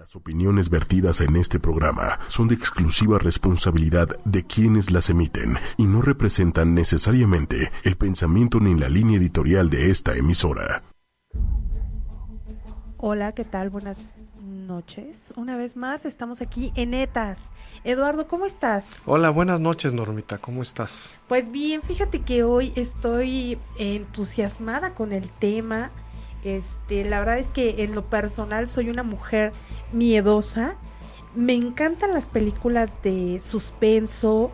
Las opiniones vertidas en este programa son de exclusiva responsabilidad de quienes las emiten y no representan necesariamente el pensamiento ni la línea editorial de esta emisora. Hola, ¿qué tal? Buenas noches. Una vez más estamos aquí en ETAS. Eduardo, ¿cómo estás? Hola, buenas noches, Normita. ¿Cómo estás? Pues bien, fíjate que hoy estoy entusiasmada con el tema este, la verdad es que en lo personal soy una mujer miedosa. Me encantan las películas de suspenso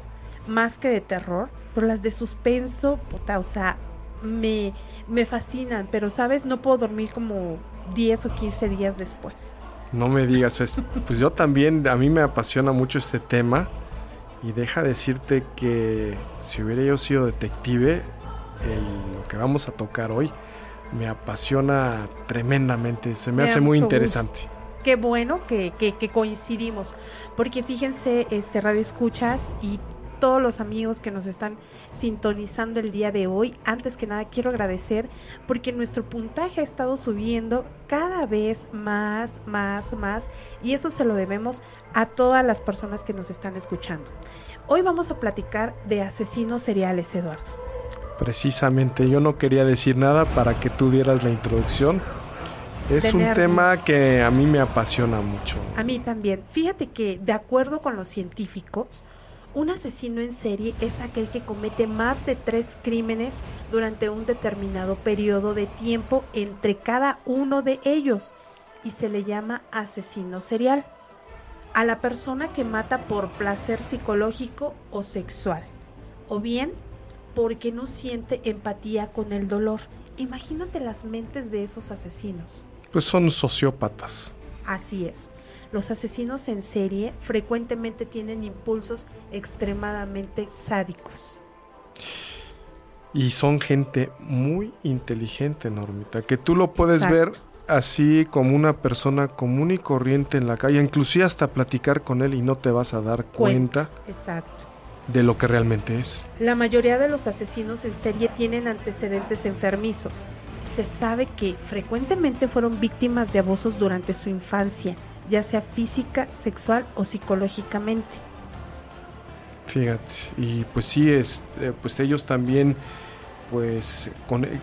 más que de terror, pero las de suspenso, puta, o sea, me, me fascinan, pero sabes, no puedo dormir como 10 o 15 días después. No me digas eso. Pues yo también, a mí me apasiona mucho este tema. Y deja decirte que si hubiera yo sido detective, lo que vamos a tocar hoy me apasiona tremendamente, se me, hace muy interesante. Qué bueno que, coincidimos, porque fíjense, este Radio Escuchas y todos los amigos que nos están sintonizando el día de hoy. Antes que nada quiero agradecer porque nuestro puntaje ha estado subiendo cada vez más, más, más y eso se lo debemos a todas las personas que nos están escuchando. Hoy vamos a platicar de asesinos seriales, Eduardo. Precisamente, yo no quería decir nada para que tú dieras la introducción. Es un tema que a mí me apasiona mucho. A mí también. Fíjate que, de acuerdo con los científicos, un asesino en serie es aquel que comete más de tres crímenes durante un determinado periodo de tiempo entre cada uno de ellos y se le llama asesino serial. A la persona que mata por placer psicológico o sexual, o bien porque no siente empatía con el dolor. Imagínate las mentes de esos asesinos. Pues son sociópatas. Así es. Los asesinos en serie frecuentemente tienen impulsos extremadamente sádicos. Y son gente muy inteligente, Normita, que tú lo puedes ver así como una persona común y corriente en la calle, inclusive hasta platicar con él y no te vas a dar cuenta. cuenta. Exacto de lo que realmente es. La mayoría de los asesinos en serie tienen antecedentes enfermizos. Se sabe que frecuentemente fueron víctimas de abusos durante su infancia, ya sea física, sexual o psicológicamente. Fíjate, y pues sí, es, eh, pues ellos también pues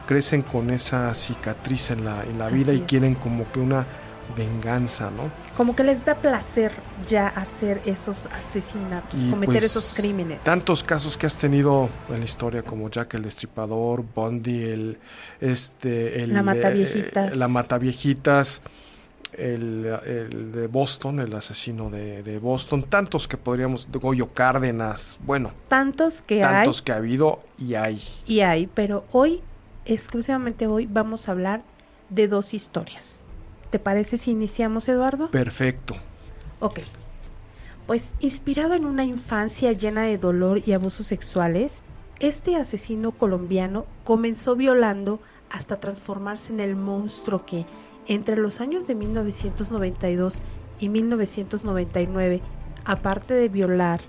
crecen con esa cicatriz en la, en la vida y quieren como que una venganza, ¿no? Como que les da placer ya hacer esos asesinatos, cometer pues, esos crímenes. Tantos casos que has tenido en la historia como Jack el Destripador, Bundy, el este el la Mataviejitas, eh, la Mataviejitas, el, el, de Boston, el asesino de, Boston, tantos que podríamos, Goyo Cárdenas, bueno, tantos que tantos que ha habido y hay. Y hay, pero hoy exclusivamente hoy vamos a hablar de dos historias. ¿Te parece si iniciamos, Eduardo? Perfecto. Ok. Pues inspirado en una infancia llena de dolor y abusos sexuales, este asesino colombiano comenzó violando hasta transformarse en el monstruo que, entre los años de 1992 y 1999, aparte de violar,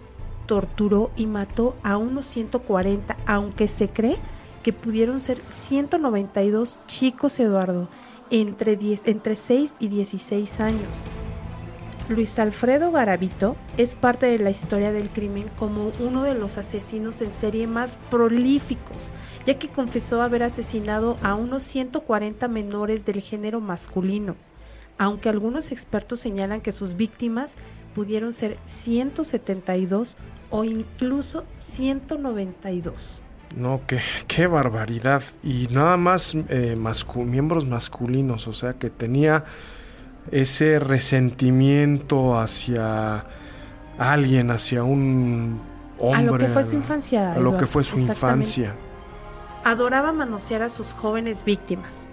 torturó y mató a unos 140, aunque se cree que pudieron ser 192 chicos, Eduardo, entre, 10, entre 6 y 16 años. Luis Alfredo Garavito es parte de la historia del crimen como uno de los asesinos en serie más prolíficos, ya que confesó haber asesinado a unos 140 menores del género masculino, aunque algunos expertos señalan que sus víctimas pudieron ser 172 o incluso 192. No, qué, qué barbaridad. Y nada más eh, miembros masculinos, o sea que tenía ese resentimiento hacia alguien, hacia un hombre. A lo que fue su infancia. A lo que fue su infancia. Adoraba manosear a sus jóvenes víctimas.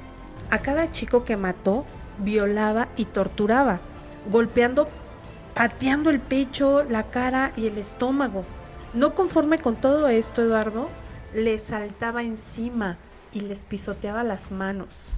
A cada chico que mató, violaba y torturaba, golpeando, pateando el pecho, la cara y el estómago. No conforme con todo esto, Eduardo, les saltaba encima y les pisoteaba las manos.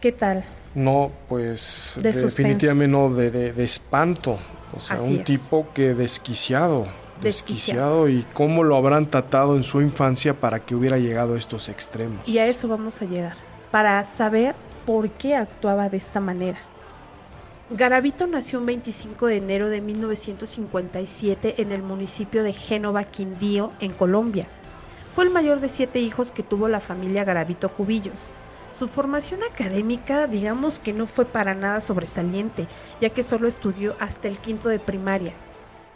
¿Qué tal? No, pues definitivamente no, de, espanto. O sea, un tipo que desquiciado, desquiciado. y cómo lo habrán tratado en su infancia para que hubiera llegado a estos extremos. Y a eso vamos a llegar, para saber por qué actuaba de esta manera. Garavito nació un 25 de enero de 1957 en el municipio de Génova, Quindío, en Colombia. Fue el mayor de siete hijos que tuvo la familia Garavito Cubillos. Su formación académica, digamos que no fue para nada sobresaliente, ya que solo estudió hasta el quinto de primaria.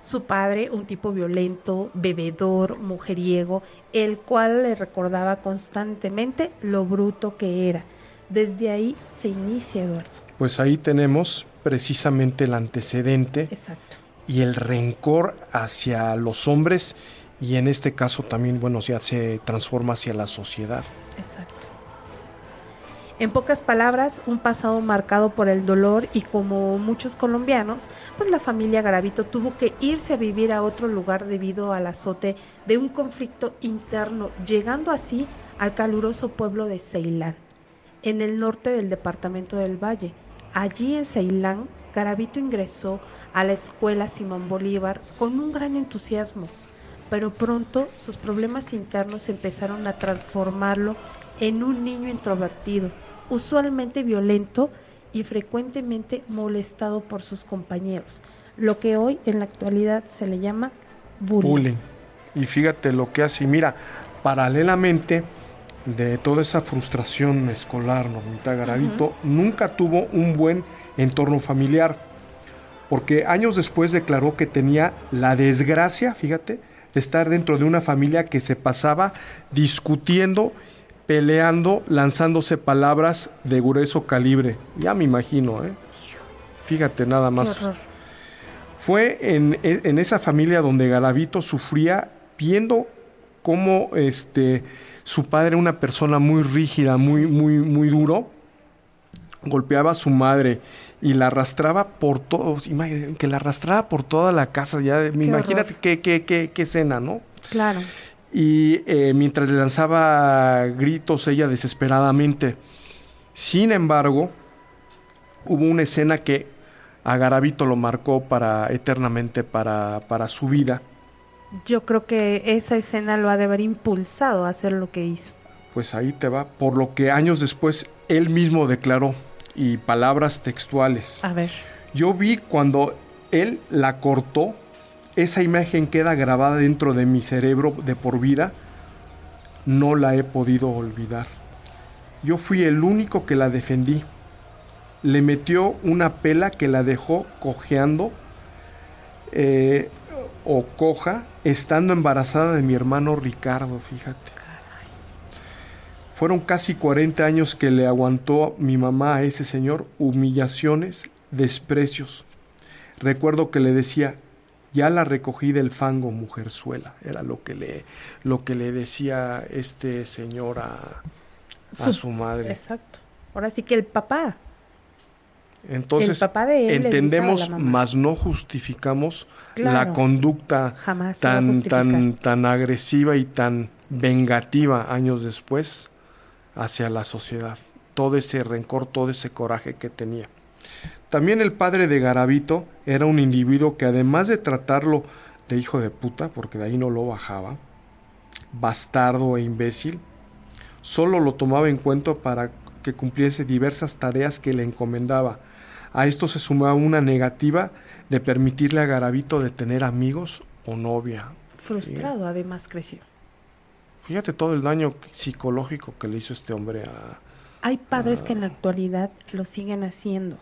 Su padre, un tipo violento, bebedor, mujeriego, el cual le recordaba constantemente lo bruto que era. Desde ahí se inicia Eduardo. Pues ahí tenemos precisamente el antecedente Exacto. y el rencor hacia los hombres y en este caso también, bueno, ya se transforma hacia la sociedad. Exacto. En pocas palabras, un pasado marcado por el dolor y como muchos colombianos, pues la familia Garavito tuvo que irse a vivir a otro lugar debido al azote de un conflicto interno, llegando así al caluroso pueblo de Ceilán, en el norte del departamento del Valle. Allí en Ceilán, Garavito ingresó a la escuela Simón Bolívar con un gran entusiasmo, pero pronto sus problemas internos empezaron a transformarlo en un niño introvertido, usualmente violento y frecuentemente molestado por sus compañeros, lo que hoy en la actualidad se le llama bullying. bullying. Y fíjate lo que hace. Mira, paralelamente de toda esa frustración escolar, Normita Garavito, nunca tuvo un buen entorno familiar. Porque años después declaró que tenía la desgracia, fíjate, de estar dentro de una familia que se pasaba discutiendo, peleando, lanzándose palabras de grueso calibre. Ya me imagino, ¿eh? Fíjate nada más. Fue en, en esa familia donde Garavito sufría viendo cómo este, su padre era una persona muy rígida, muy, muy, muy duro. Golpeaba a su madre y la arrastraba por todo, que la arrastraba por toda la casa. Ya, Qué imagínate qué, qué, qué, qué escena, ¿no? Claro. y eh, mientras le lanzaba gritos ella desesperadamente. Sin embargo, hubo una escena que a Garavito lo marcó para eternamente para, para su vida. Yo creo que esa escena lo ha de haber impulsado a hacer lo que hizo. Pues ahí te va, por lo que años después él mismo declaró y palabras textuales. A ver. Yo vi cuando él la cortó, esa imagen queda grabada dentro de mi cerebro de por vida, no la he podido olvidar. Yo fui el único que la defendí. Le metió una pela que la dejó cojeando eh, o coja, estando embarazada de mi hermano Ricardo, fíjate. Fueron casi 40 años que le aguantó mi mamá a ese señor humillaciones, desprecios. Recuerdo que le decía, ya la recogí del fango, mujerzuela. Era lo que le, lo que le decía este señor a, a su madre. Exacto. Ahora sí que el papá. Entonces, entendemos, mas no justificamos la conducta tan, tan, tan agresiva y tan vengativa años después hacia la sociedad. Todo ese rencor, todo ese coraje que tenía. También el padre de Garavito era un individuo que además de tratarlo de hijo de puta, porque de ahí no lo bajaba, bastardo e imbécil, solo lo tomaba en cuenta para que cumpliese diversas tareas que le encomendaba. A esto se sumaba una negativa de permitirle a Garavito de tener amigos o novia. Frustrado, además creció. Fíjate todo el daño psicológico que le hizo este hombre a... Hay padres que en la actualidad lo siguen haciendo.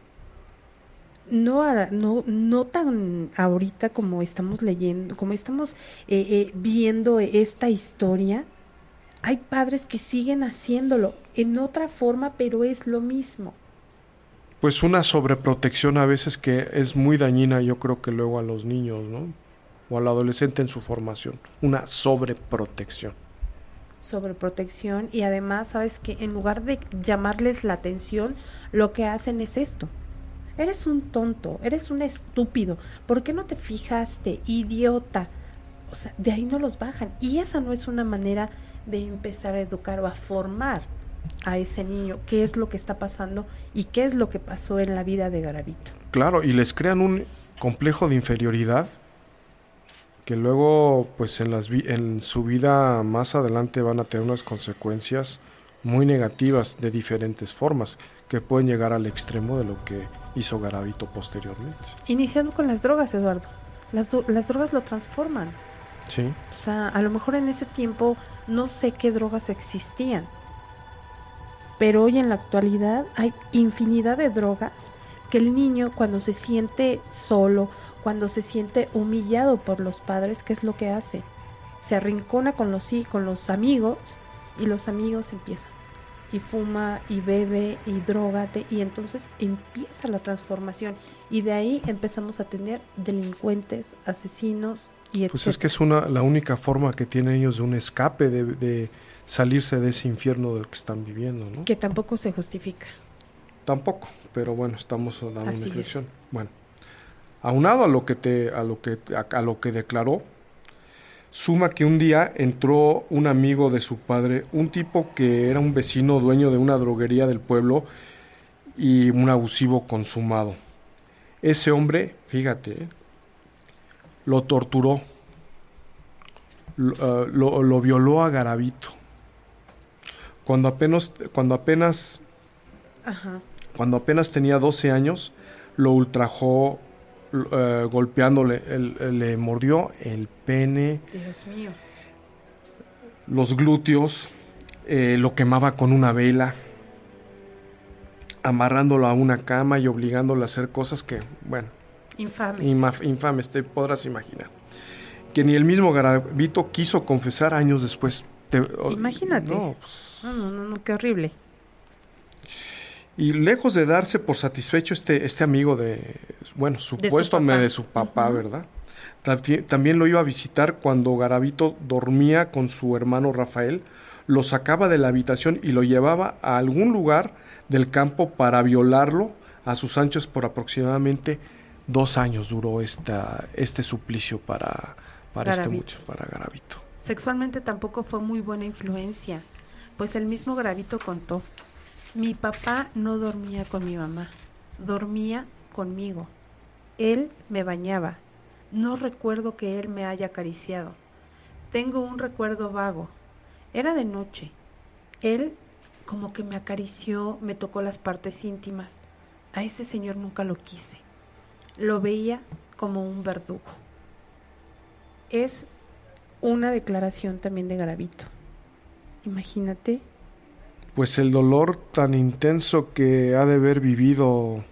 No, no, no tan ahorita como estamos leyendo, como estamos eh, eh, viendo esta historia. Hay padres que siguen haciéndolo en otra forma, pero es lo mismo. Pues una sobreprotección a veces que es muy dañina, yo creo que luego a los niños, ¿no? O al adolescente en su formación. Una sobreprotección. sobreprotección y además, sabes que en lugar de llamarles la atención, lo que hacen es esto. Eres un tonto, eres un estúpido, ¿por qué no te fijaste, idiota? O sea, de ahí no los bajan. Y esa no es una manera de empezar a educar o a formar a ese niño qué es lo que está pasando y qué es lo que pasó en la vida de Garavito. Claro, y les crean un complejo de inferioridad que luego, pues en, las vi- en su vida más adelante van a tener unas consecuencias muy negativas de diferentes formas que pueden llegar al extremo de lo que hizo Garavito posteriormente. Iniciando con las drogas, Eduardo. Las, las drogas lo transforman. Sí. O sea, a lo mejor en ese tiempo no sé qué drogas existían. Pero hoy en la actualidad hay infinidad de drogas que el niño cuando se siente solo, cuando se siente humillado por los padres, ¿qué es lo que hace? Se arrincona con los, con los amigos y los amigos empiezan. Y fuma y bebe y drogate y entonces empieza la transformación y de ahí empezamos a tener delincuentes, asesinos y etc. Pues es que es una, la única forma que tienen ellos de un escape, de, de salirse de ese infierno del que están viviendo, ¿no? Que tampoco se justifica. Tampoco, pero bueno, estamos dando Así una reflexión. Bueno, aunado a lo que te, a lo que, a, a lo que declaró, Suma que un día entró un amigo de su padre, un tipo que era un vecino dueño de una droguería del pueblo y un abusivo consumado. Ese hombre, fíjate, lo torturó, lo, uh, lo, lo, violó a Garabito. Cuando apenas, cuando apenas, Ajá. cuando apenas tenía 12 años, lo ultrajó uh, golpeándole, el, le mordió el pene, Dios mío. los glúteos, eh, lo quemaba con una vela, amarrándolo a una cama y obligándolo a hacer cosas que, bueno, Infames. infames, te podrás imaginar. Que ni el mismo Garavito quiso confesar años después. Te- Imagínate. no, pues, No, no, no, no, qué horrible. Y lejos de darse por satisfecho este, este amigo de, bueno, supuesto papá. de su papá. ¿verdad? También- lo iba a visitar cuando Garavito dormía con su hermano Rafael, lo sacaba de la habitación y lo llevaba a algún lugar del campo para violarlo a sus anchos por aproximadamente dos años duró esta, este suplicio para, para este mucho, para Garavito. Sexualmente tampoco fue muy buena influencia, pues el mismo Gravito contó, mi papá no dormía con mi mamá, dormía conmigo. Él me bañaba. No recuerdo que él me haya acariciado. Tengo un recuerdo vago. Era de noche. Él como que me acarició, me tocó las partes íntimas. A ese señor nunca lo quise. Lo veía como un verdugo. Es una declaración también de Garavito. Imagínate, Pues el dolor tan intenso que ha de haber vivido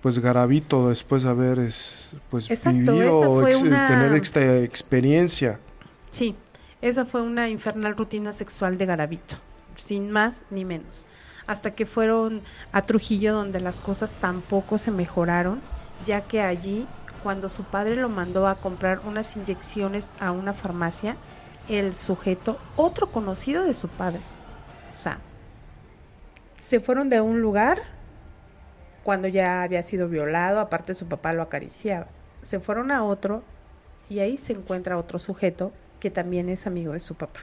pues Garavito después de haber es, pues Exacto, vivido esa fue ex- una- tener esta experiencia. sí, esa fue una infernal rutina sexual de Garavito, sin más ni menos. Hasta que fueron a Trujillo donde las cosas tampoco se mejoraron, ya que allí, cuando su padre lo mandó a comprar unas inyecciones a una farmacia, el sujeto, otro conocido de su padre, o sea, se fueron de un lugar cuando ya había sido violado, aparte su papá lo acariciaba. Se fueron a otro y ahí se encuentra otro sujeto que también es amigo de su papá.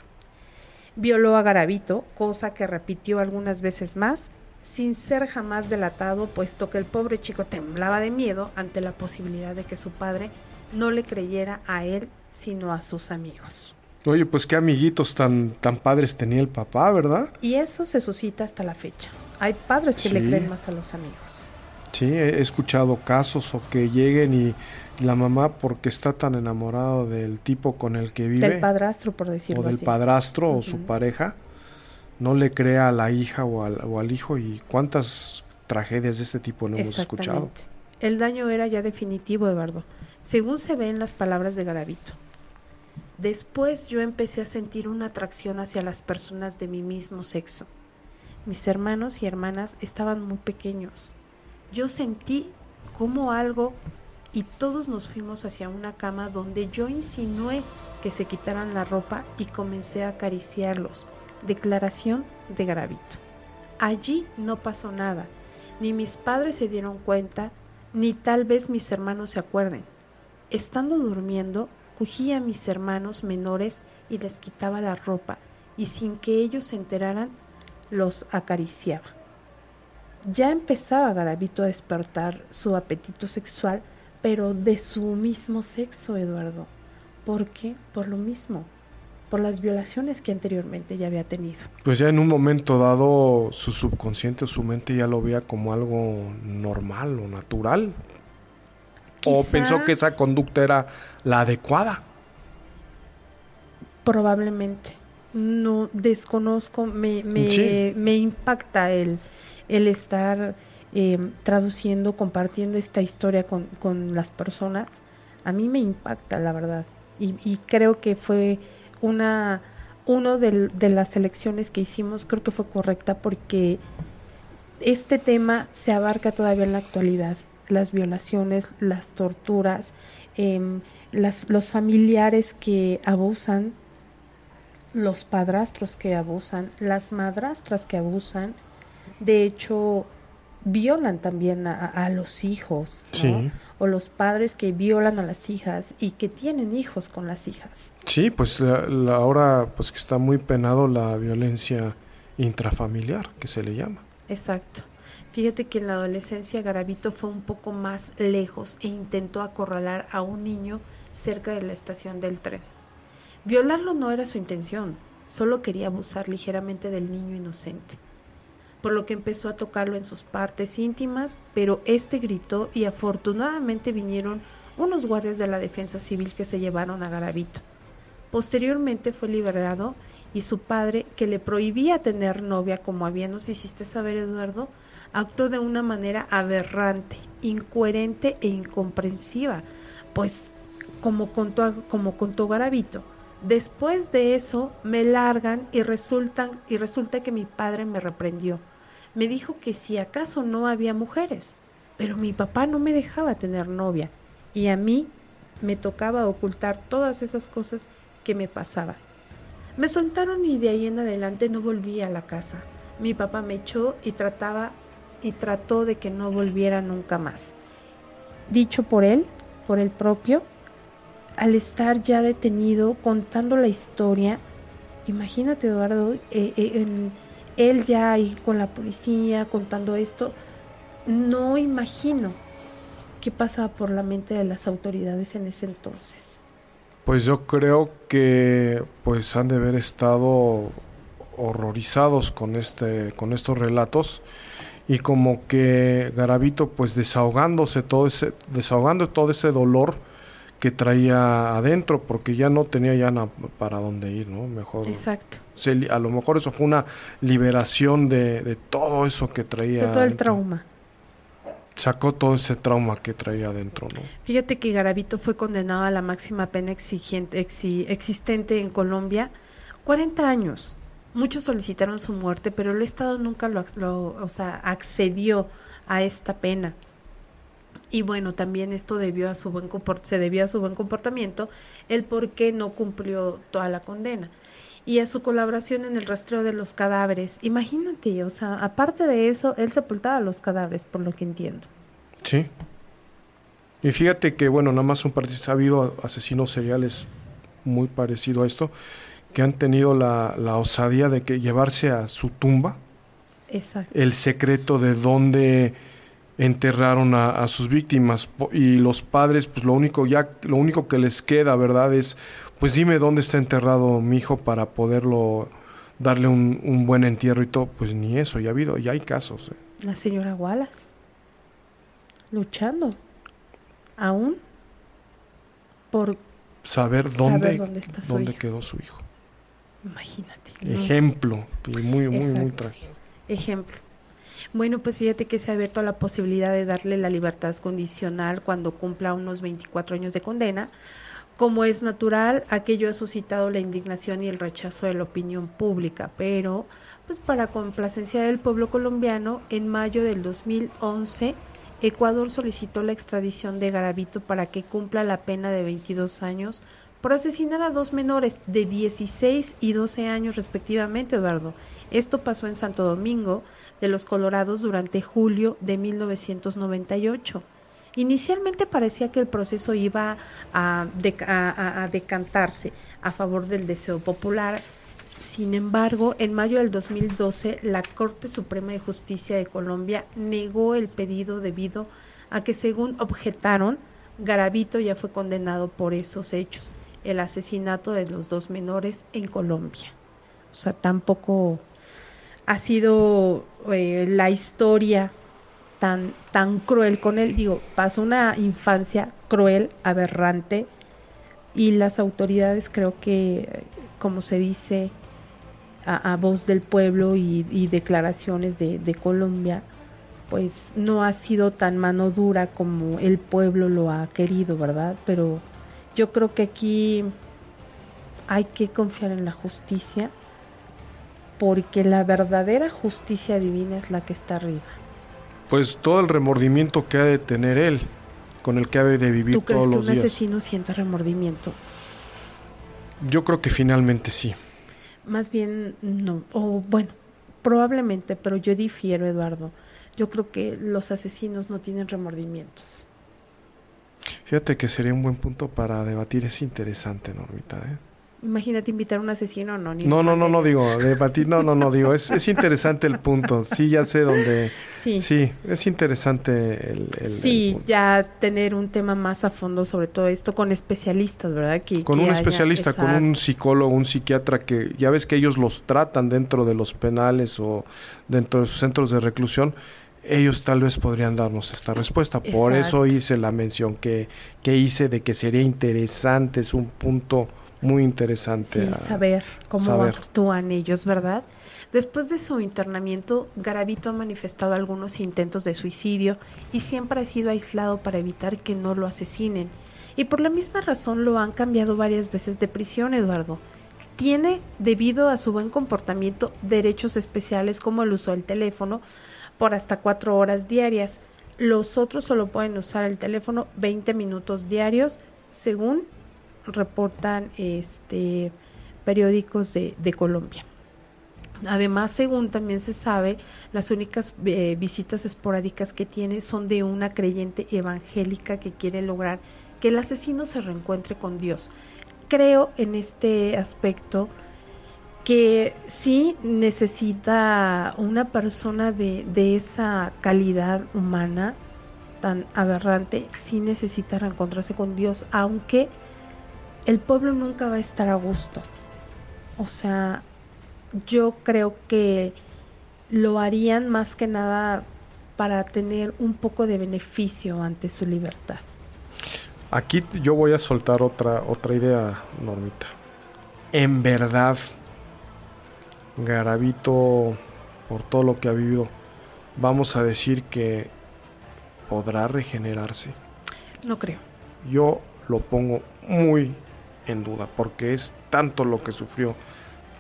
Violó a Garavito, cosa que repitió algunas veces más, sin ser jamás delatado, puesto que el pobre chico temblaba de miedo ante la posibilidad de que su padre no le creyera a él, sino a sus amigos. Oye, pues qué amiguitos tan, tan padres tenía el papá, ¿verdad? Y eso se suscita hasta la fecha. Hay padres que le creen más a los amigos. Sí, he escuchado casos o que lleguen y la mamá porque está tan enamorado del tipo con el que vive Del padrastro, por decirlo o del así. padrastro o su pareja, no le crea a la hija o al, o al hijo y cuántas tragedias de este tipo no hemos escuchado. El daño era ya definitivo, Eduardo, según se ve en las palabras de Garavito. Después yo empecé a sentir una atracción hacia las personas de mi mismo sexo. Mis hermanos y hermanas estaban muy pequeños. Yo sentí como algo y todos nos fuimos hacia una cama donde yo insinué que se quitaran la ropa y comencé a acariciarlos. Declaración de Garavito. Allí no pasó nada, ni mis padres se dieron cuenta, ni tal vez mis hermanos se acuerden. Estando durmiendo, cogía a mis hermanos menores y les quitaba la ropa, y sin que ellos se enteraran, los acariciaba. Ya empezaba Garavito a despertar su apetito sexual, pero de su mismo sexo, Eduardo. ¿Por qué? Por lo mismo. Por las violaciones que anteriormente ya había tenido. Pues ya en un momento dado su subconsciente o su mente ya lo veía como algo normal o natural. o pensó que esa conducta era la adecuada. Probablemente. No desconozco, me, me, me impacta el, el estar eh, traduciendo, compartiendo esta historia con, con, las personas. A mí me impacta, la verdad. Y, y creo que fue una uno de, de, las elecciones que hicimos creo que fue correcta porque este tema se abarca todavía en la actualidad. Las violaciones las torturas eh, las, los familiares que abusan los padrastros que abusan las madrastras que abusan. De hecho violan también a, los hijos o los padres que violan a las hijas y que tienen hijos con las hijas. Sí, pues la, ahora pues que está muy penado la violencia intrafamiliar, que se le llama. Exacto. Fíjate que en la adolescencia Garavito fue un poco más lejos e intentó acorralar a un niño cerca de la estación del tren. Violarlo no era su intención, solo quería abusar ligeramente del niño inocente por lo que empezó a tocarlo en sus partes íntimas, pero este gritó y afortunadamente vinieron unos guardias de la defensa civil que se llevaron a Garavito. Posteriormente fue liberado y su padre, que le prohibía tener novia, como había nos hiciste saber Eduardo, actuó de una manera aberrante, incoherente e incomprensiva, pues como contó, como contó Garavito, después de eso me largan y resultan y resulta que mi padre me reprendió me dijo que si acaso no había mujeres, pero mi papá no me dejaba tener novia y a mí me tocaba ocultar todas esas cosas que me pasaban. Me soltaron y de ahí en adelante no volví a la casa. Mi papá me echó y trataba y trató de que no volviera nunca más. Dicho por él, por el propio, al estar ya detenido contando la historia, imagínate Eduardo, eh, eh, él ya ahí con la policía contando esto, no imagino qué pasaba por la mente de las autoridades en ese entonces. Pues yo creo que pues han de haber estado horrorizados con este con estos relatos y como que Garavito pues desahogándose todo ese desahogando todo ese dolor que traía adentro porque ya no tenía ya para dónde ir, ¿no? Mejor. Exacto. a lo mejor eso fue una liberación de, todo eso que traía. De todo el trauma. Sacó todo ese trauma que traía adentro, ¿no? Fíjate que Garavito fue condenado a la máxima pena exigente, existente en Colombia, 40 años. Muchos solicitaron su muerte, pero el Estado nunca lo, lo o sea, accedió a esta pena y bueno, también esto debió a su buen se debió a su buen comportamiento, el por qué no cumplió toda la condena y a su colaboración en el rastreo de los cadáveres. Imagínate, o sea, aparte de eso, él sepultaba los cadáveres, por lo que entiendo. Sí. Y fíjate que, bueno, nada más un partido, ha habido asesinos seriales muy parecido a esto, que han tenido la, la osadía de que llevarse a su tumba Exacto. el secreto de dónde enterraron a, sus víctimas. Y los padres pues lo único ya lo único que les queda verdad es pues dime dónde está enterrado mi hijo para poderlo darle un, buen entierro y todo. Pues ni eso ya ha habido ya hay casos ¿eh? la señora Wallace luchando aún por saber dónde dónde, quedó su hijo. Imagínate ejemplo y muy muy muy trágico. Ejemplo bueno, pues fíjate que se ha abierto la posibilidad de darle la libertad condicional cuando cumpla unos 24 años de condena. Como es natural, aquello ha suscitado la indignación y el rechazo de la opinión pública, pero pues para complacencia del pueblo colombiano, en mayo del 2011 Ecuador solicitó la extradición de Garavito para que cumpla la pena de 22 años por asesinar a dos menores de 16 y 12 años respectivamente, Eduardo. Esto pasó en Santo Domingo, de los Colorados durante julio de 1998. Inicialmente parecía que el proceso iba a, decantarse a favor del deseo popular. Sin embargo, en mayo del 2012, la Corte Suprema de Justicia de Colombia negó el pedido debido a que, según objetaron, Garavito ya fue condenado por esos hechos. El asesinato de los dos menores en Colombia. O sea, tampoco ha sido eh, la historia tan, tan cruel con él. Digo, pasó una infancia cruel, aberrante, y las autoridades creo que, como se dice a, voz del pueblo y, declaraciones de, de, Colombia, pues no ha sido tan mano dura como el pueblo lo ha querido, ¿verdad? Pero yo creo que aquí hay que confiar en la justicia porque la verdadera justicia divina es la que está arriba. Pues todo el remordimiento que ha de tener él, con el que ha de vivir ¿Tú crees que un asesino siente remordimiento? Yo creo que finalmente sí. Más bien no, o bueno, probablemente, pero yo difiero, Eduardo. Yo creo que los asesinos no tienen remordimientos. Fíjate que sería un buen punto para debatir, es interesante, Normita. ¿eh? Imagínate invitar a un asesino anónimo. No, no, no, no digo, debatir, no, no, no digo, es, es interesante el punto. Sí, ya sé dónde. Sí. Sí, es interesante el. sí, ya tener un tema más a fondo sobre todo esto con especialistas, ¿verdad? Que, con un especialista, con un psicólogo, un psiquiatra que ya ves que ellos los tratan dentro de los penales o dentro de sus centros de reclusión ellos tal vez podrían darnos esta respuesta. Por eso hice la mención que, que hice de que sería interesante, es un punto muy interesante. saber cómo actúan ellos, ¿verdad? Después de su internamiento, Garavito ha manifestado algunos intentos de suicidio y siempre ha sido aislado para evitar que no lo asesinen. Y por la misma razón lo han cambiado varias veces de prisión, Eduardo. Tiene, debido a su buen comportamiento, derechos especiales como el uso del teléfono, por hasta cuatro horas diarias. Los otros solo pueden usar el teléfono 20 minutos diarios, según reportan este, periódicos de, Colombia. Además, según también se sabe, las únicas eh, visitas esporádicas que tiene son de una creyente evangélica que quiere lograr que el asesino se reencuentre con Dios. Creo en este aspecto que sí necesita una persona de, de, esa calidad humana tan aberrante, sí necesita reencontrarse con Dios, aunque el pueblo nunca va a estar a gusto. O sea, yo creo que lo harían más que nada para tener un poco de beneficio ante su libertad. Aquí yo voy a soltar otra, otra idea, Normita. En verdad, Garavito, por todo lo que ha vivido, vamos a decir que podrá regenerarse. No creo. Yo lo pongo muy en duda, porque es tanto lo que sufrió,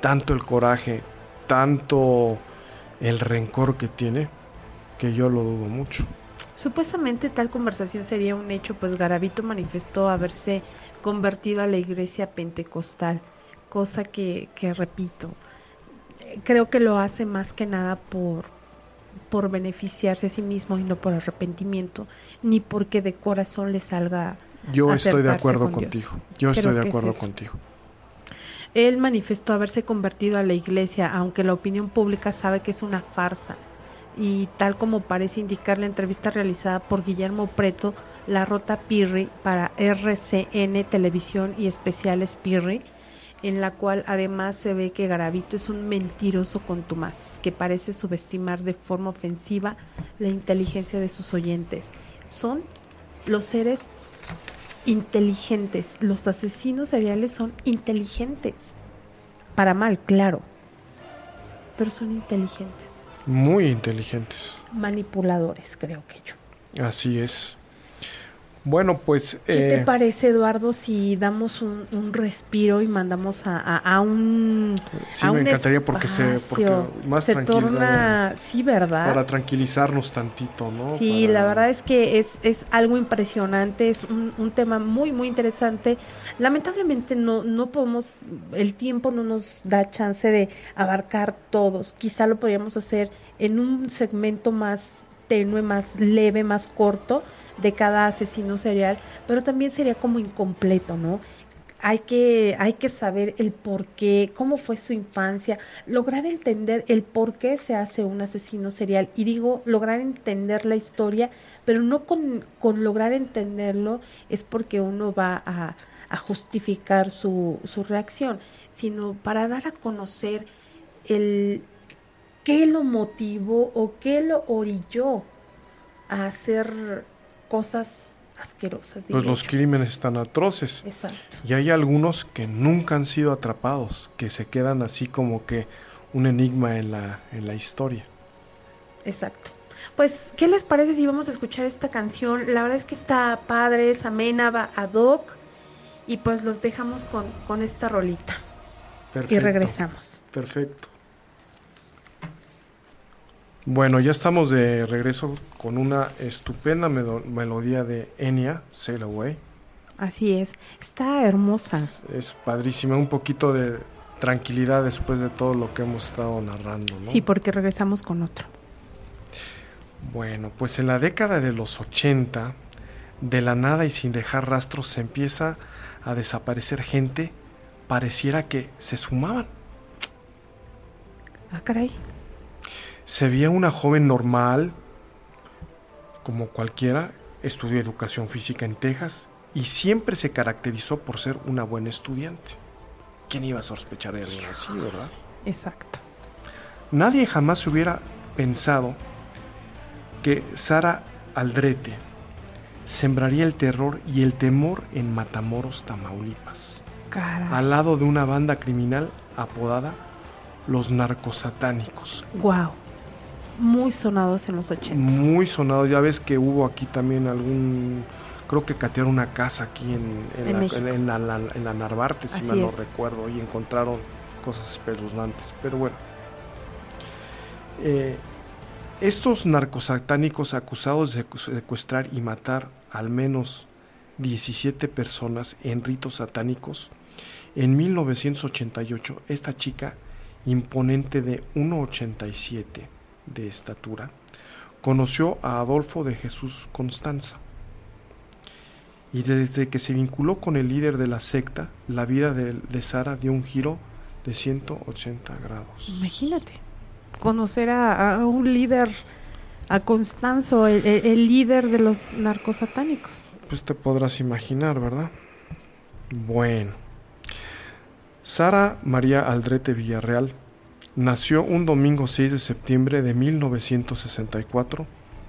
tanto el coraje, tanto el rencor que tiene, que yo lo dudo mucho. Supuestamente tal conversación sería un hecho, pues Garavito manifestó haberse convertido a la iglesia pentecostal, cosa que, que repito, creo que lo hace más que nada por, por beneficiarse a sí mismo y no por arrepentimiento, ni porque de corazón le salga. Yo estoy de acuerdo contigo. Yo estoy de acuerdo contigo. Él manifestó haberse convertido a la iglesia, aunque la opinión pública sabe que es una farsa. Y tal como parece indicar la entrevista realizada por Guillermo Preto, la Rota Pirri para RCN Televisión y Especiales Pirri, en la cual además se ve que Garavito es un mentiroso contumaz, que parece subestimar de forma ofensiva la inteligencia de sus oyentes. Son los seres inteligentes, los asesinos seriales son inteligentes, para mal, claro, pero son inteligentes. Muy inteligentes. Manipuladores, creo que yo. Así es. Bueno, pues... ¿Qué te eh, parece, Eduardo, si damos un, respiro y mandamos a, a, un... Sí, me encantaría porque se... Porque más se torna... Sí, ¿verdad? Para tranquilizarnos tantito, ¿no? Sí, la verdad es que es, es algo impresionante, es un, un, tema muy, muy interesante. Lamentablemente no, no podemos, el tiempo no nos da chance de abarcar todos. Quizá lo podríamos hacer en un segmento más tenue, más leve, más corto de cada asesino serial, pero también sería como incompleto, ¿no? hay que, hay que saber el por qué, cómo fue su infancia, lograr entender el por qué se hace un asesino serial. Y digo, lograr entender la historia, pero no con, con lograr entenderlo es porque uno va a, a justificar su, su reacción, sino para dar a conocer el qué lo motivó o qué lo orilló a hacer cosas asquerosas. Pues los crímenes están atroces. Exacto. Y hay algunos que nunca han sido atrapados, que se quedan así como que un enigma en la, en la historia. Exacto. Pues, ¿qué les parece si vamos a escuchar esta canción? La verdad es que está padre, es amena, va ad hoc. Y pues los dejamos con, con esta rolita. Perfecto. Y regresamos. Perfecto. Bueno, ya estamos de regreso con una estupenda melodía de Enya, Sail Away. Así es, está hermosa. Es, es, padrísima, un poquito de tranquilidad después de todo lo que hemos estado narrando, ¿no? Sí, porque regresamos con otro. Bueno, pues en la década de los 80, de la nada y sin dejar rastros, se empieza a desaparecer gente, pareciera que se sumaban. Ah, caray se veía una joven normal, como cualquiera, estudió educación física en Texas y siempre se caracterizó por ser una buena estudiante. ¿Quién iba a sospechar de alguien así, verdad? Exacto. Nadie jamás se hubiera pensado que Sara Aldrete sembraría el terror y el temor en Matamoros, Tamaulipas, Caray. al lado de una banda criminal apodada Los Narcosatánicos. Wow muy sonados en los 80. Muy sonados, ya ves que hubo aquí también algún, creo que catearon una casa aquí en, en, En la, en, la, la- en la Narvarte, si Así mal no es. recuerdo, y encontraron cosas espeluznantes. Pero bueno, Eh, estos narcosatánicos acusados de secuestrar y matar al menos 17 personas en ritos satánicos, en 1988 esta chica imponente de 1,87 de estatura, conoció a Adolfo de Jesús Constanza. Y desde que se vinculó con el líder de la secta, la vida de, de Sara dio un giro de 180 grados. Imagínate, conocer a, a un líder, a Constanzo, el, el- el líder de los narcosatánicos. Pues te podrás imaginar, ¿verdad? Bueno. Sara María Aldrete Villarreal nació un domingo 6 de septiembre de 1964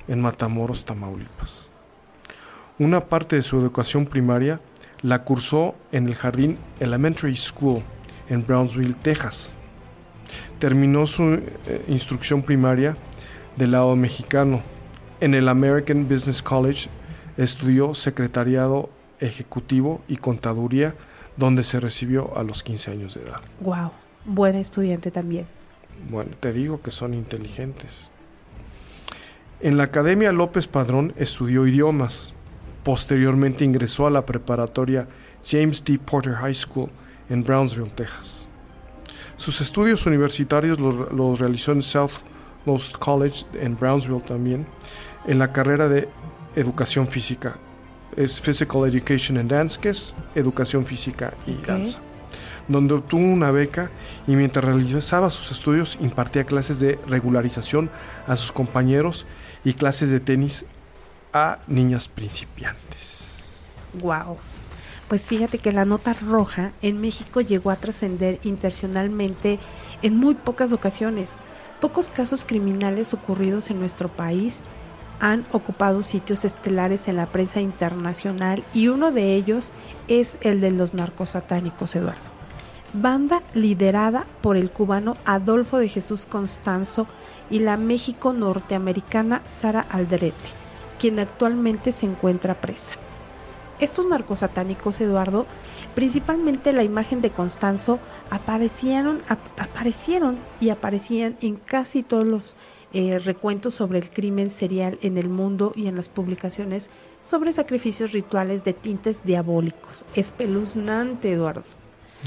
en Matamoros, Tamaulipas. Una parte de su educación primaria la cursó en el Jardín Elementary School en Brownsville, Texas. Terminó su eh, instrucción primaria del lado mexicano. En el American Business College estudió secretariado ejecutivo y contaduría, donde se recibió a los 15 años de edad. Wow, buen estudiante también. Bueno, te digo que son inteligentes. En la Academia López Padrón estudió idiomas. Posteriormente ingresó a la preparatoria James D. Porter High School en Brownsville, Texas. Sus estudios universitarios los, los realizó en Southmost College en Brownsville también, en la carrera de Educación Física. Es Physical Education and Dance, que es Educación Física y. Danza donde obtuvo una beca y mientras realizaba sus estudios impartía clases de regularización a sus compañeros y clases de tenis a niñas principiantes. Wow. Pues fíjate que la nota roja en México llegó a trascender intencionalmente en muy pocas ocasiones. Pocos casos criminales ocurridos en nuestro país han ocupado sitios estelares en la prensa internacional y uno de ellos es el de los narcosatánicos, Eduardo. Banda liderada por el cubano Adolfo de Jesús Constanzo y la México norteamericana Sara Aldrete, quien actualmente se encuentra presa. Estos narcosatánicos, Eduardo, principalmente la imagen de Constanzo, aparecieron, ap- aparecieron y aparecían en casi todos los eh, recuentos sobre el crimen serial en el mundo y en las publicaciones sobre sacrificios rituales de tintes diabólicos. Espeluznante, Eduardo.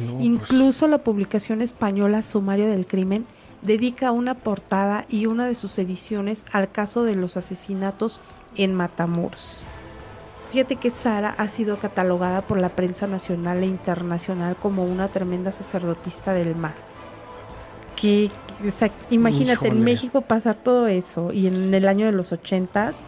No, pues, Incluso la publicación española Sumario del Crimen dedica una portada y una de sus ediciones al caso de los asesinatos en Matamoros. Fíjate que Sara ha sido catalogada por la prensa nacional e internacional como una tremenda sacerdotista del mar. Que, o sea, imagínate, en. México pasar todo eso y en el año de los ochentas,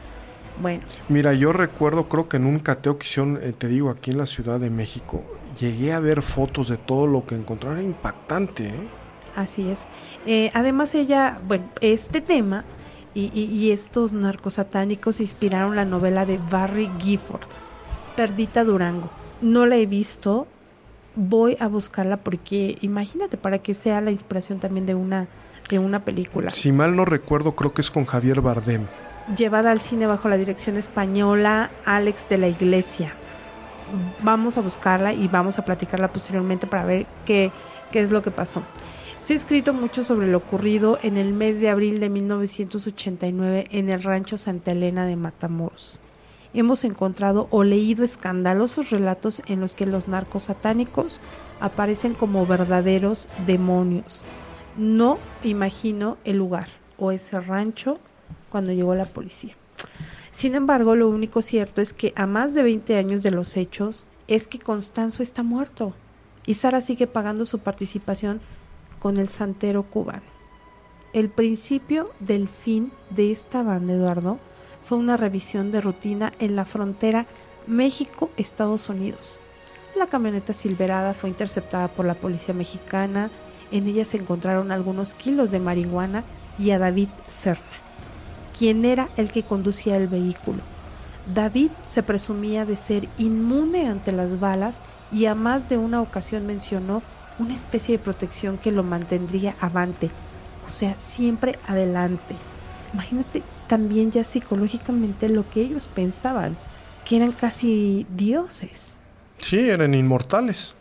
bueno, Mira, yo recuerdo, creo que en un cateo que hicieron, eh, te digo, aquí en la Ciudad de México, llegué a ver fotos de todo lo que encontraron. Era impactante, ¿eh? Así es. Eh, además ella, bueno, este tema y, y- y estos narcosatánicos inspiraron la novela de Barry Gifford, Perdita Durango. No la he visto, voy a buscarla porque imagínate para que sea la inspiración también de una de una película. Si mal no recuerdo, creo que es con Javier Bardem. Llevada al cine bajo la dirección española Alex de la Iglesia. Vamos a buscarla y vamos a platicarla posteriormente para ver qué, qué es lo que pasó. Se ha escrito mucho sobre lo ocurrido en el mes de abril de 1989 en el rancho Santa Elena de Matamoros. Hemos encontrado o leído escandalosos relatos en los que los narcos satánicos aparecen como verdaderos demonios. No imagino el lugar o ese rancho cuando llegó la policía. Sin embargo, lo único cierto es que a más de 20 años de los hechos es que Constanzo está muerto y Sara sigue pagando su participación con el santero cubano. El principio del fin de esta banda, Eduardo, fue una revisión de rutina en la frontera México-Estados Unidos. La camioneta Silverada fue interceptada por la policía mexicana. En ella se encontraron algunos kilos de marihuana y a David Serna, quien era el que conducía el vehículo. David se presumía de ser inmune ante las balas y a más de una ocasión mencionó una especie de protección que lo mantendría avante, o sea, siempre adelante. Imagínate también ya psicológicamente lo que ellos pensaban, que eran casi dioses. Sí, eran inmortales.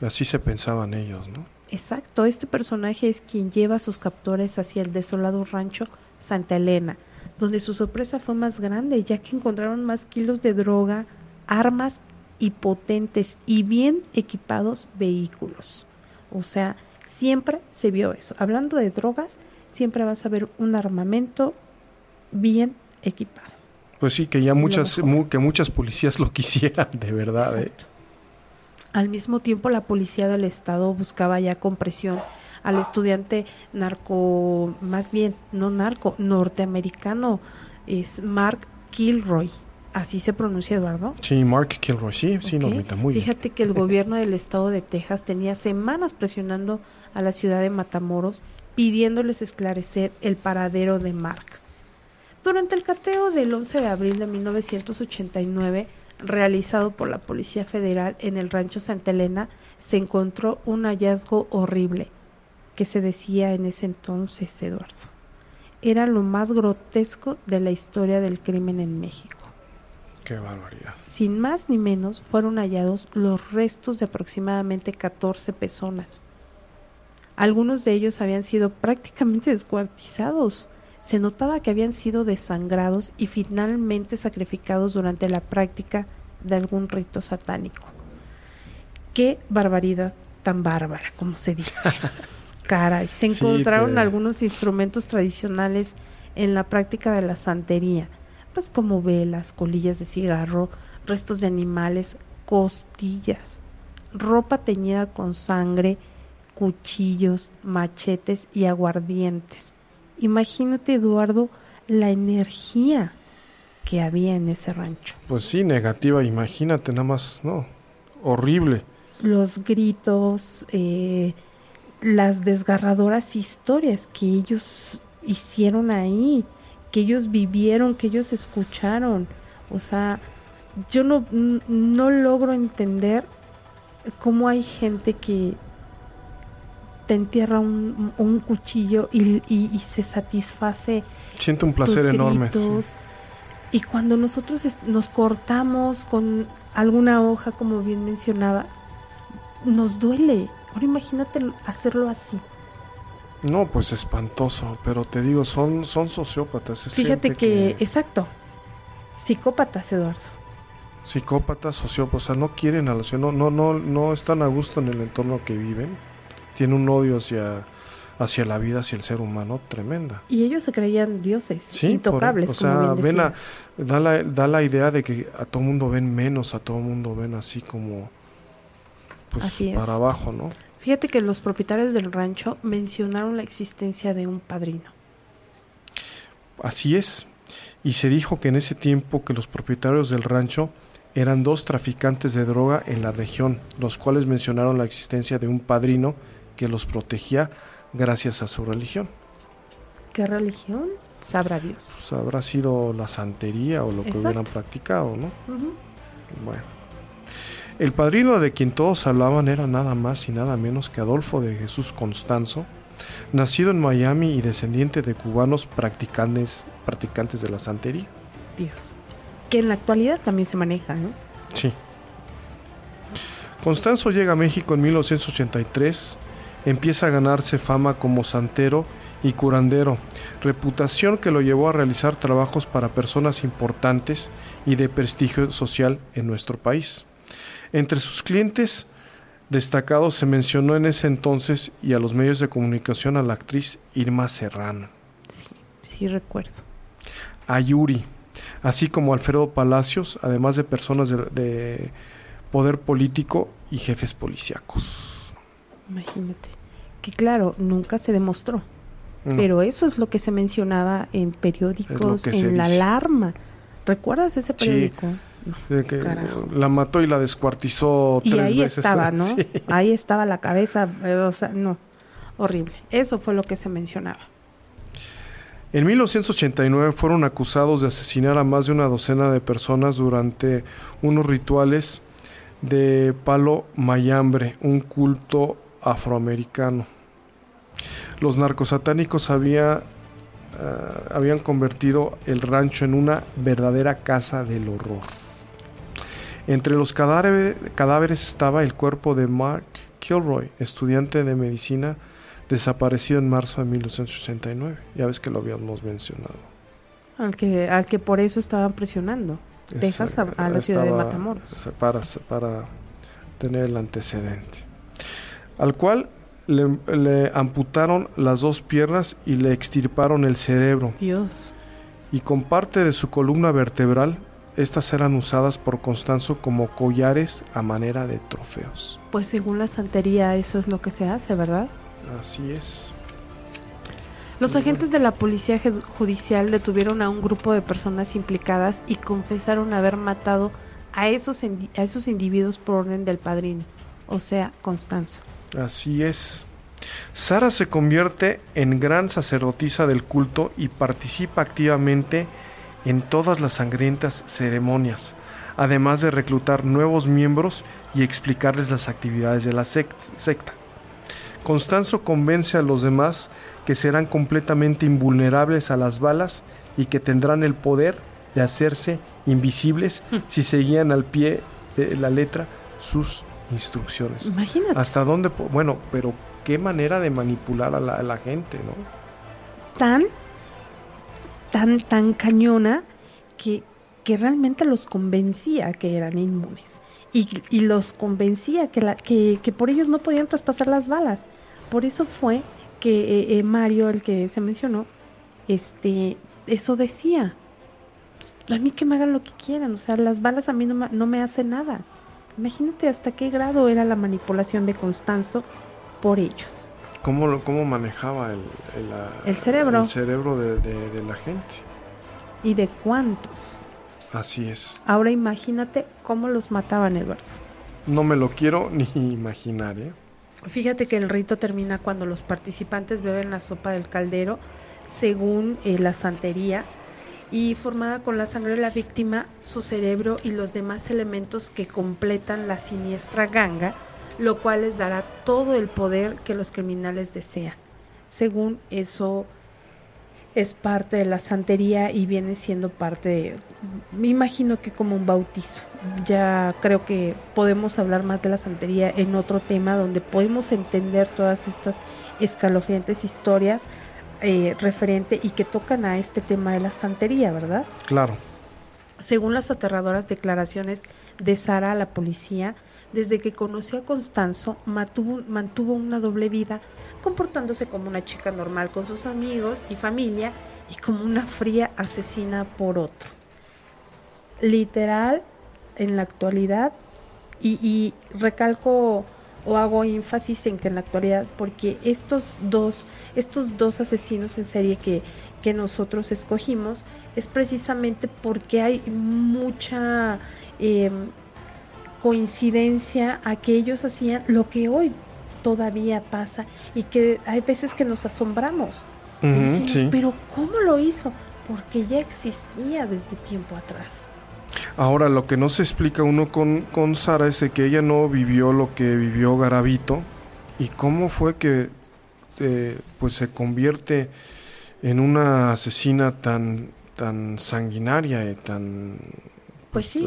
Así se pensaban ellos, ¿no? Exacto, este personaje es quien lleva a sus captores hacia el desolado rancho Santa Elena, donde su sorpresa fue más grande, ya que encontraron más kilos de droga, armas y potentes y bien equipados vehículos. O sea, siempre se vio eso. Hablando de drogas, siempre vas a ver un armamento bien equipado. Pues sí, que ya muchas, mu- que muchas policías lo quisieran, de verdad, ¿eh? Al mismo tiempo, la policía del estado buscaba ya con presión al estudiante narco, más bien, no narco, norteamericano, es Mark Kilroy. Así se pronuncia, Eduardo. Sí, Mark Kilroy, sí, sí, Ok. Normita, muy bien. Fíjate que el gobierno del estado de Texas tenía semanas presionando a la ciudad de Matamoros pidiéndoles esclarecer el paradero de Mark. Durante el cateo del 11 de abril de 1989, realizado por la Policía Federal en el rancho Santa Elena, se encontró un hallazgo horrible que se decía en ese entonces, Eduardo. Era lo más grotesco de la historia del crimen en México. Qué barbaridad. Sin más ni menos, fueron hallados los restos de aproximadamente 14 personas. Algunos de ellos habían sido prácticamente descuartizados. Se notaba que habían sido desangrados y finalmente sacrificados durante la práctica de algún rito satánico. Qué barbaridad tan bárbara, como se dice. Caray, se Sí, encontraron te- algunos instrumentos tradicionales en la práctica de la santería, pues como velas, colillas de cigarro, restos de animales, costillas, ropa teñida con sangre, cuchillos, machetes y aguardientes. Imagínate, Eduardo, la energía que había en ese rancho. Pues sí, negativa, imagínate, nada más, no, horrible. Los gritos, eh, las desgarradoras historias que ellos hicieron ahí, que ellos vivieron, que ellos escucharon. O sea, yo no, no logro entender cómo hay gente que te entierra un, un cuchillo y, y- y se satisface Siento un placer tus enorme. sí. Y cuando nosotros nos cortamos con alguna hoja, como bien mencionabas, nos duele. Ahora imagínate hacerlo así. No, pues espantoso, pero te digo, son, son sociópatas. es Fíjate que, exacto, psicópatas, Eduardo. psicópatas, sociópatas, o sea, no quieren a la ciudad, no, no, no, no están a gusto en el entorno que viven, tienen un odio hacia, hacia la vida, hacia el ser humano, tremenda. Y ellos se creían dioses, intocables. o sea, da, la, da la idea de que a todo mundo ven menos, a todo mundo ven así como pues, para abajo, ¿no? Fíjate que los propietarios del rancho mencionaron la existencia de un padrino. Así es. Y se dijo que en ese tiempo que los propietarios del rancho eran dos traficantes de droga en la región, los cuales mencionaron la existencia de un padrino que los protegía gracias a su religión. ¿Qué religión? Sabrá Dios. Pues habrá sido la santería o lo que hubieran practicado, ¿no? Bueno. El padrino de quien todos hablaban era nada más y nada menos que Adolfo de Jesús Constanzo, nacido en Miami y descendiente de cubanos practicantes, practicantes de la santería. Dios. Que en la actualidad también se maneja, ¿no? Sí. Constanzo llega a México en 1983 empieza a ganarse fama como santero y curandero, reputación que lo llevó a realizar trabajos para personas importantes y de prestigio social en nuestro país. Entre sus clientes destacados se mencionó en ese entonces y a los medios de comunicación a la actriz Irma Serrano. Sí, sí recuerdo. A Yuri, así como Alfredo Palacios, además de personas de, de poder político y jefes policíacos. Imagínate. Que claro, nunca se demostró. Pero eso es lo que se mencionaba en periódicos, en la alarma. ¿Recuerdas ese periódico? Que la mató y la descuartizó y ahí veces. Estaba, ¿no? Ahí estaba la cabeza, eh, o sea, no, horrible. Eso fue lo que se mencionaba. En 1989 fueron acusados de asesinar a más de una docena de personas durante unos rituales de palo mayambre, un culto afroamericano. Los narcosatánicos había, eh, habían convertido el rancho en una verdadera casa del horror. Entre los cadáveres estaba el cuerpo de Mark Kilroy, estudiante de medicina desaparecido en marzo de 1989. Ya ves que lo habíamos mencionado. Al que, al que por eso estaban presionando. Texas a, la ciudad de Matamoros. Para, para tener el antecedente al cual le, amputaron las dos piernas y le extirparon el cerebro. Dios. Y con parte de su columna vertebral, estas eran usadas por Constanzo como collares a manera de trofeos. Pues según la santería eso es lo que se hace, ¿verdad? Así es. Los agentes de la policía judicial detuvieron a un grupo de personas implicadas y confesaron haber matado a esos, a esos individuos por orden del padrino, o sea, Constanzo. Así es. Sara se convierte en gran sacerdotisa del culto y participa activamente en todas las sangrientas ceremonias, además de reclutar nuevos miembros y explicarles las actividades de la secta. Constanzo convence a los demás que serán completamente invulnerables a las balas y que tendrán el poder de hacerse invisibles hmm. si seguían al pie de la letra sus instrucciones. Imagínate. ¿Hasta dónde? Bueno, pero qué manera de manipular a la, gente, ¿no? Tan, tan, tan cañona que, que realmente los convencía que eran inmunes. Y, y los convencía que, la, que, que, por ellos no podían traspasar las balas. Por eso fue que eh, eh, Mario, el que se mencionó, este, eso decía. A mí que me hagan lo que quieran, o sea, las balas a mí no, no me hacen nada. Imagínate hasta qué grado era la manipulación de Constanzo por ellos. ¿Cómo, cómo manejaba el, el, cerebro, el cerebro de, la gente? ¿Y de cuántos? Así es. Ahora imagínate cómo los mataban, Eduardo. No me lo quiero ni imaginar, ¿eh? Fíjate que el rito termina cuando los participantes beben la sopa del caldero, según eh, la santería, y formada con la sangre de la víctima, su cerebro y los demás elementos que completan la siniestra ganga, lo cual les dará todo el poder que los criminales desean. Según eso es parte de la santería y viene siendo parte de, me imagino que como un bautizo. Ya creo que podemos hablar más de la santería en otro tema donde podemos entender todas estas escalofriantes historias eh, referente y que tocan a este tema de la santería, ¿verdad? Claro. Según las aterradoras declaraciones de Sara a la policía, Desde que conoció a Constanzo, mantuvo, una doble vida, comportándose como una chica normal con sus amigos y familia y como una fría asesina por otro. Literal, en la actualidad, y, recalco o hago énfasis en que en la actualidad, porque estos dos, estos dos asesinos en serie que, que nosotros escogimos, es precisamente porque hay mucha eh, coincidencia a que ellos hacían lo que hoy todavía pasa y que hay veces que nos asombramos. Pero ¿cómo lo hizo? Porque ya existía desde tiempo atrás. Ahora, lo que no se explica uno con, con Sara es que ella no vivió lo que vivió Garavito y cómo fue que eh, pues se convierte en una asesina tan tan sanguinaria y tan pues, sí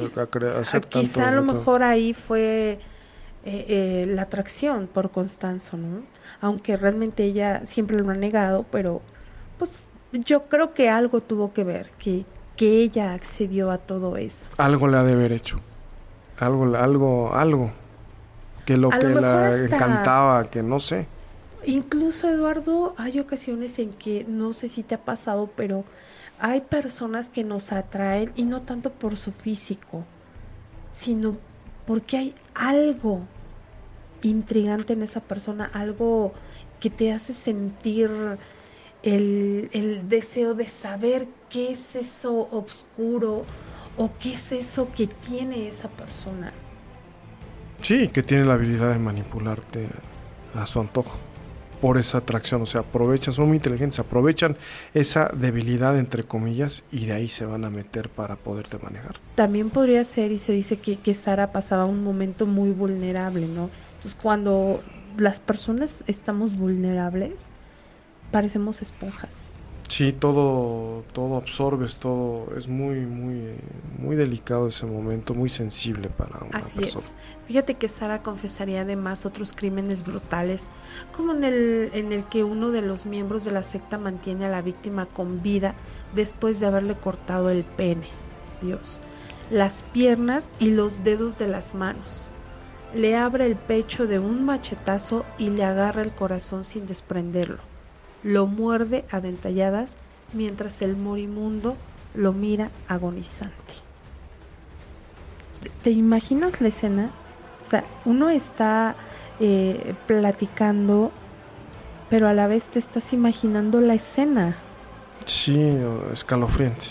quizá a lo mejor ahí fue eh, eh, la atracción por Constanzo no aunque realmente ella siempre lo ha negado pero pues yo creo que algo tuvo que ver que que ella accedió a todo eso. Algo le ha de haber hecho. Algo algo algo que lo que la encantaba que no sé. Incluso, Eduardo, hay ocasiones en que no sé si te ha pasado, pero hay personas que nos atraen y no tanto por su físico, sino porque hay algo intrigante en esa persona, algo que te hace sentir el, deseo de saber qué es eso oscuro o qué es eso que tiene esa persona. Sí, que tiene la habilidad de manipularte a su antojo por esa atracción, o sea, aprovechan, son muy inteligentes, aprovechan esa debilidad entre comillas y de ahí se van a meter para poderte manejar. También podría ser, y se dice que, que Sara pasaba un momento muy vulnerable, ¿no? Entonces cuando las personas estamos vulnerables, parecemos esponjas. Sí, todo, todo absorbes, todo es muy, muy, muy delicado ese momento, muy sensible para una Así es. Fíjate que Sara confesaría además otros crímenes brutales, como en el, en el que uno de los miembros de la secta mantiene a la víctima con vida después de haberle cortado el pene, Dios, las piernas y los dedos de las manos. Le abre el pecho de un machetazo y le agarra el corazón sin desprenderlo lo muerde a dentalladas mientras el morimundo lo mira agonizante. ¿Te imaginas la escena? O sea, uno está eh, platicando, pero a la vez te estás imaginando la escena. Sí, escalofriante.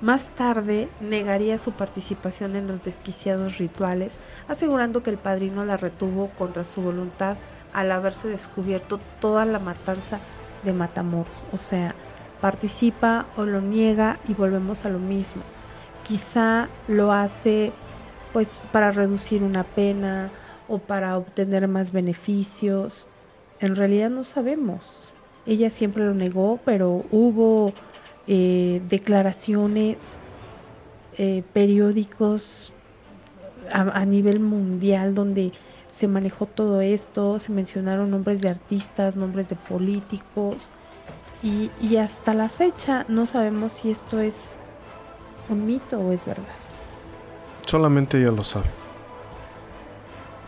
Más tarde negaría su participación en los desquiciados rituales, asegurando que el padrino la retuvo contra su voluntad al haberse descubierto toda la matanza de Matamoros. O sea, participa o lo niega y volvemos a lo mismo. Quizá lo hace pues para reducir una pena o para obtener más beneficios. En realidad no sabemos. Ella siempre lo negó, pero hubo eh, declaraciones, eh, periódicos a nivel mundial donde se manejó todo esto, se mencionaron nombres de artistas, nombres de políticos y, y hasta la fecha no sabemos si esto es un mito o es verdad. Solamente ella lo sabe.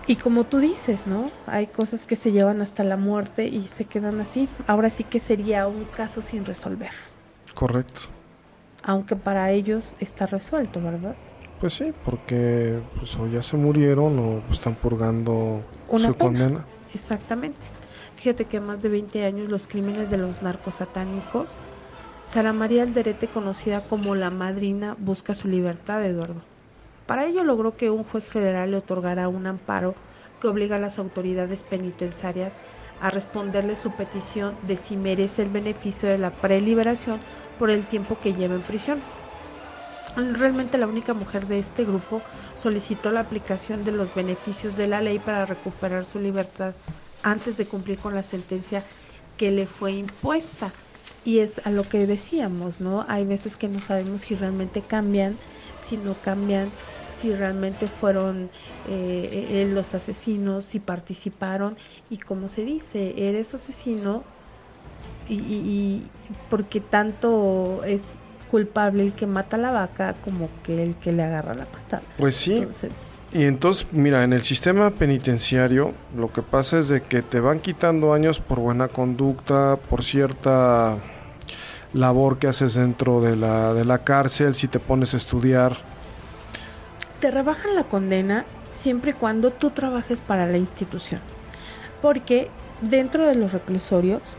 Y como tú dices, ¿no? Hay cosas que se llevan hasta la muerte y se quedan así. Ahora sí que sería un caso sin resolver. Correcto. Aunque para ellos está resuelto, ¿verdad? Pues sí, porque pues, o ya se murieron o están purgando su condena. Exactamente. Fíjate que más de 20 años los crímenes de los narcos satánicos. Sara María Alderete, conocida como la madrina, busca su libertad, Eduardo. Para ello logró que un juez federal le otorgara un amparo que obliga a las autoridades penitenciarias a responderle su petición de si merece el beneficio de la preliberación por el tiempo que lleva en prisión. Realmente la única mujer de este grupo solicitó la aplicación de los beneficios de la ley para recuperar su libertad antes de cumplir con la sentencia que le fue impuesta. Y es a lo que decíamos, ¿no? Hay veces que no sabemos si realmente cambian, si no cambian, si realmente fueron eh, eh, los asesinos, si participaron. Y como se dice, eres asesino y, y porque tanto es culpable el que mata la vaca como que el que le agarra la patada. Pues sí. y entonces, mira, en el sistema penitenciario lo que pasa es de que te van quitando años por buena conducta, por cierta labor que haces dentro de la, de la cárcel, si te pones a estudiar. Te rebajan la condena siempre y cuando tú trabajes para la institución. Porque dentro de los reclusorios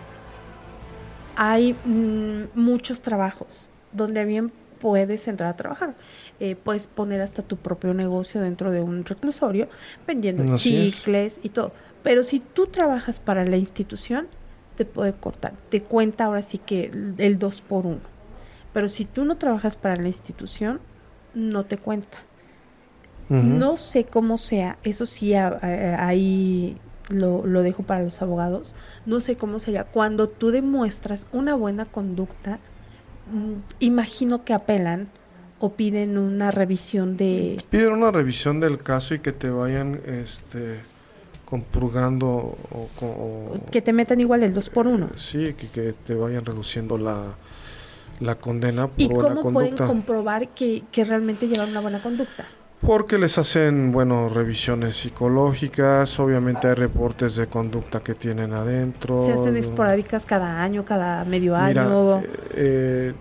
hay mm, muchos trabajos donde bien puedes entrar a trabajar. Eh, puedes poner hasta tu propio negocio dentro de un reclusorio vendiendo chicles y todo. Pero si tú trabajas para la institución, te puede cortar. Te cuenta ahora sí que el 2 por 1. Pero si tú no trabajas para la institución, no te cuenta. No sé cómo sea, eso sí, ahí lo, lo, dejo para los abogados, no sé cómo sería. Cuando tú demuestras una buena conducta, imagino que apelan o piden una revisión de... Piden una revisión del caso y que te vayan este, compurgando o, Que te metan igual el 2 por 1 Sí, que, que, te vayan reduciendo la, la condena por ¿Y cómo pueden comprobar que, que realmente llevan una buena conducta? Porque les hacen, bueno, revisiones psicológicas, obviamente hay reportes de conducta que tienen adentro. Se hacen esporádicas cada año, cada medio año. Eh, eh,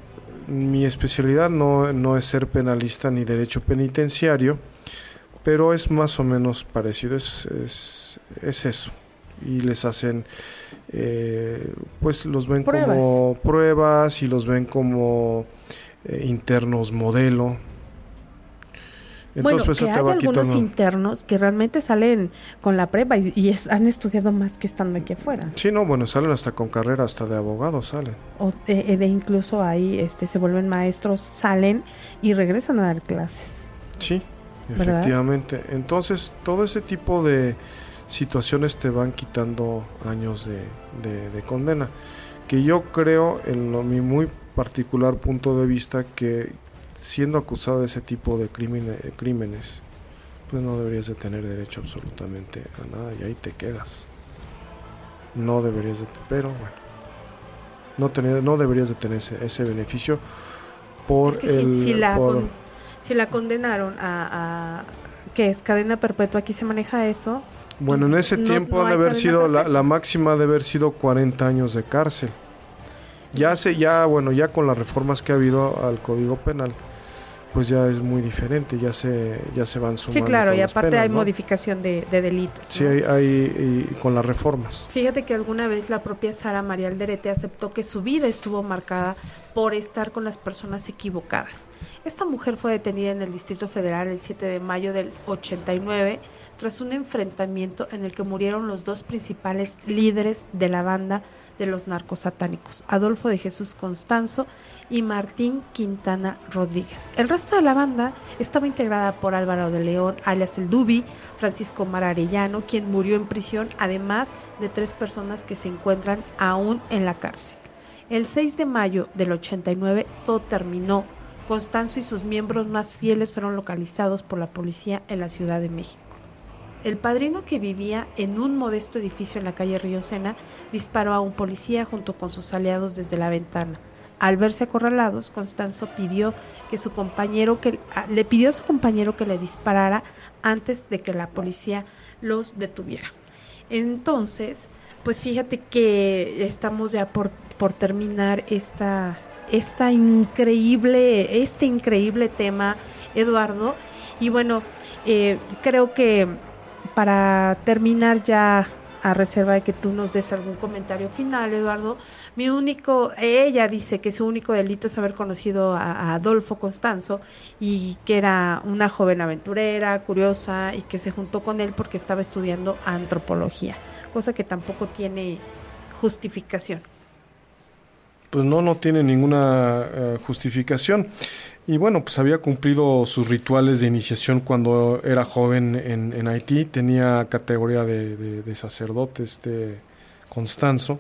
mi especialidad no, no es ser penalista ni derecho penitenciario, pero es más o menos parecido, es, es, es eso. Y les hacen, eh, pues los ven como pruebas y los ven como internos modelo bueno, pues, que hay algunos internos que realmente salen con la prueba y, han estudiado más que estando aquí afuera. Sí, no, bueno, salen hasta con carrera, hasta de abogados salen. O de, incluso ahí este, se vuelven maestros, salen y regresan a dar clases. Sí, efectivamente. Entonces, todo ese tipo de situaciones te van quitando años de, de condena. Que yo creo, en lo, mi muy particular punto de vista, que siendo acusado de ese tipo de crímenes, pues no deberías de tener derecho absolutamente a nada y ahí te quedas. No deberías de, pero bueno, no, tener, no deberías de tener ese, beneficio por el, si, la si la condenaron a, que es cadena perpetua, aquí se maneja eso. Bueno, en ese tiempo de haber sido la, la, máxima de haber sido 40 años de cárcel. Ya se ya bueno, ya con las reformas que ha habido al Código Penal pues ya es muy diferente, ya se, ya se van sumando. Sí, claro, y aparte hay modificación de, delitos. Sí, hay, con las reformas. Fíjate que alguna vez la propia Sara María Alderete aceptó que su vida estuvo marcada por estar con las personas equivocadas. Esta mujer fue detenida en el Distrito Federal el 7 de mayo del 89 tras un enfrentamiento en el que murieron los dos principales líderes de la banda de los narcos satánicos, Adolfo de Jesús Constanzo y Martín Quintana Rodríguez. El resto de la banda estaba integrada por Álvaro de León, alias el Dubi, Francisco Mar Arellano, quien murió en prisión, además de tres personas que se encuentran aún en la cárcel. El 6 de mayo del 89 todo terminó. Constanzo y sus miembros más fieles fueron localizados por la policía en la Ciudad de México. El padrino que vivía en un modesto edificio en la calle Río Sena disparó a un policía junto con sus aliados desde la ventana. Al verse acorralados, Constanzo pidió que su compañero que ah, le pidió a su compañero que le disparara antes de que la policía los detuviera. Entonces, pues fíjate que estamos ya por, por terminar esta, esta increíble, este increíble tema, Eduardo. Y bueno, eh, creo que para terminar ya a reserva de que tú nos des algún comentario final, Eduardo, mi único, ella dice que su único delito es haber conocido a, Adolfo Constanzo y que era una joven aventurera, curiosa y que se juntó con él porque estaba estudiando antropología, cosa que tampoco tiene justificación. Pues no, no tiene ninguna eh, justificación. Y bueno, pues había cumplido sus rituales de iniciación cuando era joven en, en Haití, tenía categoría de, de, sacerdote, este Constanzo,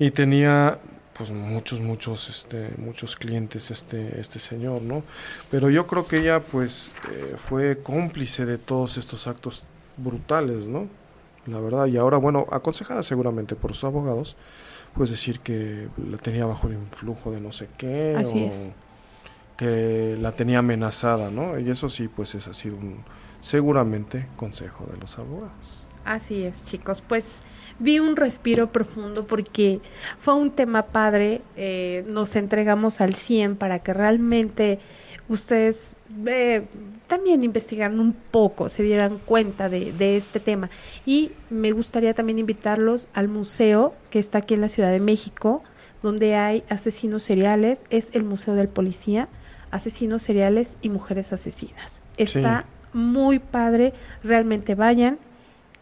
y tenía pues muchos, muchos, este, muchos clientes este, este señor, ¿no? Pero yo creo que ella pues eh, fue cómplice de todos estos actos brutales, ¿no? La verdad, y ahora, bueno, aconsejada seguramente por sus abogados, pues decir que la tenía bajo el influjo de no sé qué. Así es que la tenía amenazada, ¿no? Y eso sí, pues es sido un seguramente consejo de los abogados. Así es, chicos. Pues vi un respiro profundo porque fue un tema padre. Eh, nos entregamos al 100 para que realmente ustedes eh, también investigaran un poco, se dieran cuenta de, de, este tema. Y me gustaría también invitarlos al museo que está aquí en la Ciudad de México, donde hay asesinos seriales. Es el Museo del Policía asesinos seriales y mujeres asesinas. Está muy padre, realmente vayan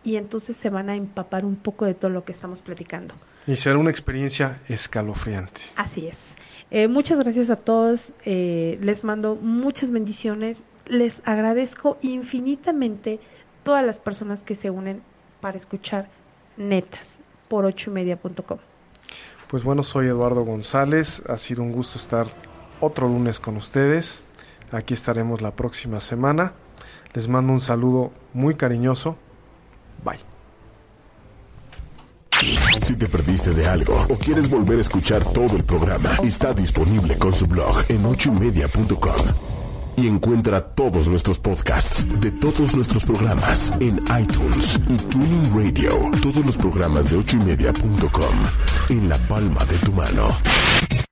y entonces se van a empapar un poco de todo lo que estamos platicando. Y será una experiencia escalofriante. Así es. Eh, muchas gracias a todos, eh, les mando muchas bendiciones, les agradezco infinitamente todas las personas que se unen para escuchar netas por ochoymedia.com. Pues bueno, soy Eduardo González, ha sido un gusto estar otro lunes con ustedes. Aquí estaremos la próxima semana. Les mando un saludo muy cariñoso. Bye. Si te perdiste de algo o quieres volver a escuchar todo el programa, está disponible con su blog en ochoymedia.com. Y encuentra todos nuestros podcasts de todos nuestros programas en iTunes y Tuning Radio. Todos los programas de ochoymedia.com en la palma de tu mano.